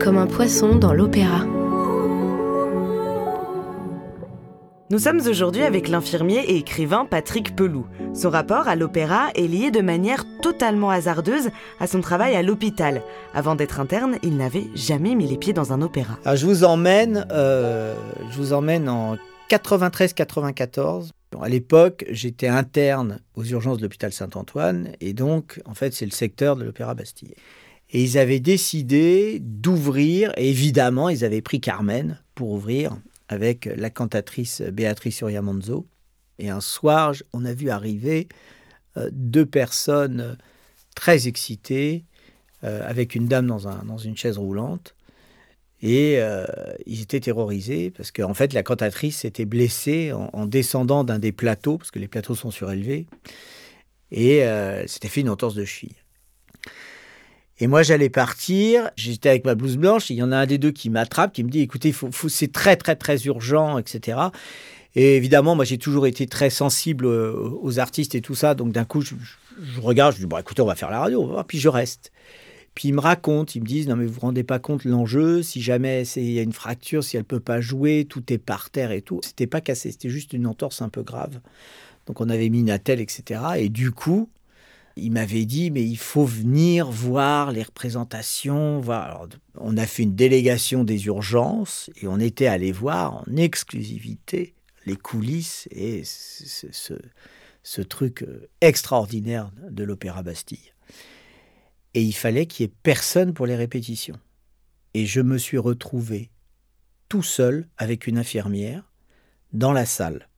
poisson dans l'opéra. Nous sommes aujourd'hui avec l'infirmier et écrivain Patrick Peloux. Son rapport à l'opéra est lié de manière totalement hasardeuse à son travail à l'hôpital. Avant d'être interne, il n'avait jamais mis les pieds dans un opéra. Alors, je vous emmène, euh, je vous emmène en 93-94. à l'époque, j'étais interne aux urgences de l'hôpital Saint-Antoine et donc, en fait, c'est le secteur de l'Opéra Bastille. Et ils avaient décidé d'ouvrir, et évidemment, ils avaient pris Carmen pour ouvrir avec la cantatrice Béatrice Uriamonzo. Et un soir, on a vu arriver euh, deux personnes très excitées, euh, avec une dame dans, un, dans une chaise roulante. Et euh, ils étaient terrorisés parce qu'en fait, la cantatrice s'était blessée en, descendant d'un des plateaux, parce que les plateaux sont surélevés, et euh, s'était fait une entorse de cheville. Et moi, j'allais partir, j'étais avec ma blouse blanche, il y en a un des deux qui m'attrape, qui me dit, écoutez, c'est très, très, très urgent, etc. Et évidemment, moi, j'ai toujours été très sensible aux artistes et tout ça, donc d'un coup, je, regarde, je dis, bon, écoutez, on va faire la radio, puis je reste. Puis ils me racontent, ils me disent, non mais vous vous rendez pas compte l'enjeu, si jamais il y a une fracture, si elle peut pas jouer, tout est par terre et tout. C'était pas cassé, c'était juste une entorse un peu grave. Donc on avait mis une attelle, etc. Et du coup, il m'avait dit, mais il faut venir voir les représentations. On a fait une délégation des urgences et on était allé voir en exclusivité les coulisses et ce, ce truc euh, extraordinaire de l'Opéra Bastille et il fallait qu'il y ait personne pour les répétitions. Et je me suis retrouvé tout seul avec une infirmière dans la salle.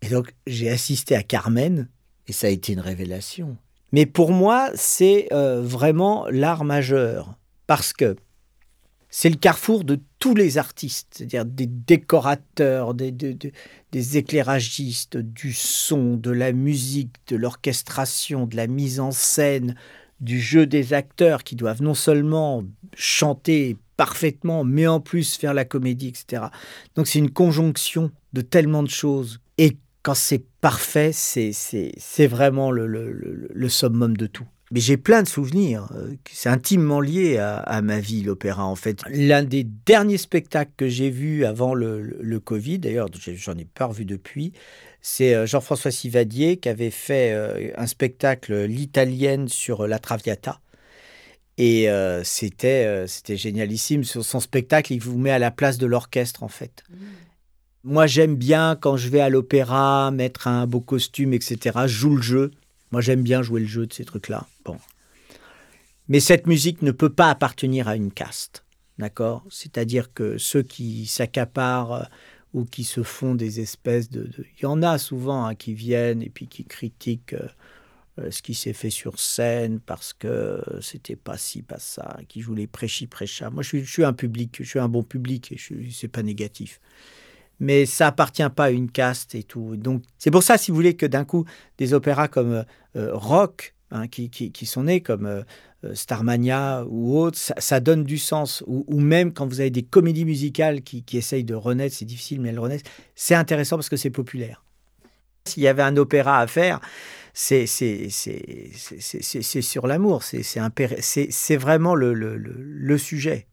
Et donc j'ai assisté à Carmen et ça a été une révélation. Mais pour moi, c'est euh, vraiment l'art majeur parce que c'est le carrefour de tous les artistes, c'est-à-dire des décorateurs, des, des, éclairagistes, du son, de la musique, de l'orchestration, de la mise en scène, du jeu des acteurs qui doivent non seulement chanter parfaitement, mais en plus faire la comédie, etc. Donc c'est une conjonction de tellement de choses. Et quand c'est parfait, c'est, vraiment le, le, summum de tout. Mais j'ai plein de souvenirs. Euh, c'est intimement lié à, ma vie, l'opéra, en fait. L'un des derniers spectacles que j'ai vu avant le, le Covid, d'ailleurs, j'en ai pas revu depuis, c'est euh, Jean-François Sivadier qui avait fait euh, un spectacle l'italienne sur la Traviata. Et c'était c'était génialissime. Sur son spectacle, il vous met à la place de l'orchestre, en fait. Mmh. Moi, j'aime bien quand je vais à l'opéra, mettre un beau costume, etc. Je joue le jeu. Moi, j'aime bien jouer le jeu de ces trucs-là. Bon. Mais cette musique ne peut pas appartenir à une caste. D'accord? C'est-à-dire que ceux qui s'accaparent ou qui se font des espèces de... Il y en a souvent hein, qui viennent et puis qui critiquent euh, euh, ce qui s'est fait sur scène parce que c'était pas ci, pas ça, qui jouent les prêchis, prêchas. Moi, je suis, un public, je suis un bon public et c'est pas négatif. Mais ça appartient pas à une caste et tout. Donc, c'est pour ça, si vous voulez, que d'un coup, des opéras comme euh, Rock, hein, qui, sont nés comme euh, Starmania ou autre, ça, donne du sens. Ou, même quand vous avez des comédies musicales qui, essayent de renaître, c'est difficile, mais elles renaissent, c'est intéressant parce que c'est populaire. S'il y avait un opéra à faire, c'est sur l'amour, c'est vraiment le, sujet.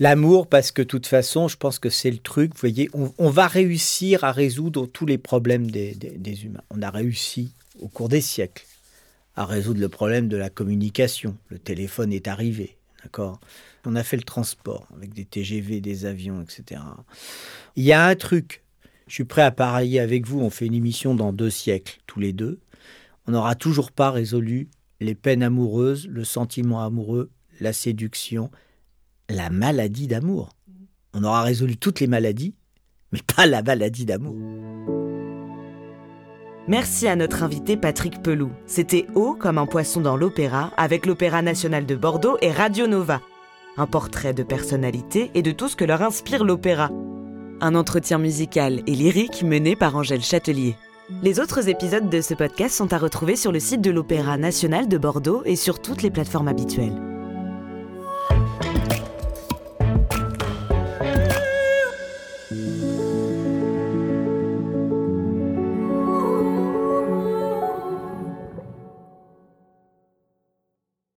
L'amour, parce que de toute façon, je pense que c'est le truc, vous voyez, on, va réussir à résoudre tous les problèmes des, des humains. On a réussi au cours des siècles à résoudre le problème de la communication. Le téléphone est arrivé, d'accord? On a fait le transport avec des TGV, des avions, etc. Il y a un truc. Je suis prêt à parier avec vous. On fait une émission dans deux siècles, tous les deux. On n'aura toujours pas résolu les peines amoureuses, le sentiment amoureux, la séduction, la maladie d'amour. On aura résolu toutes les maladies, mais pas la maladie d'amour. Merci à notre invité Patrick Peloux. C'était Haut comme un poisson dans l'opéra avec l'Opéra national de Bordeaux et Radio Nova. Un portrait de personnalité et de tout ce que leur inspire l'opéra. Un entretien musical et lyrique mené par Angèle Châtelier. Les autres épisodes de ce podcast sont à retrouver sur le site de l'Opéra national de Bordeaux et sur toutes les plateformes habituelles.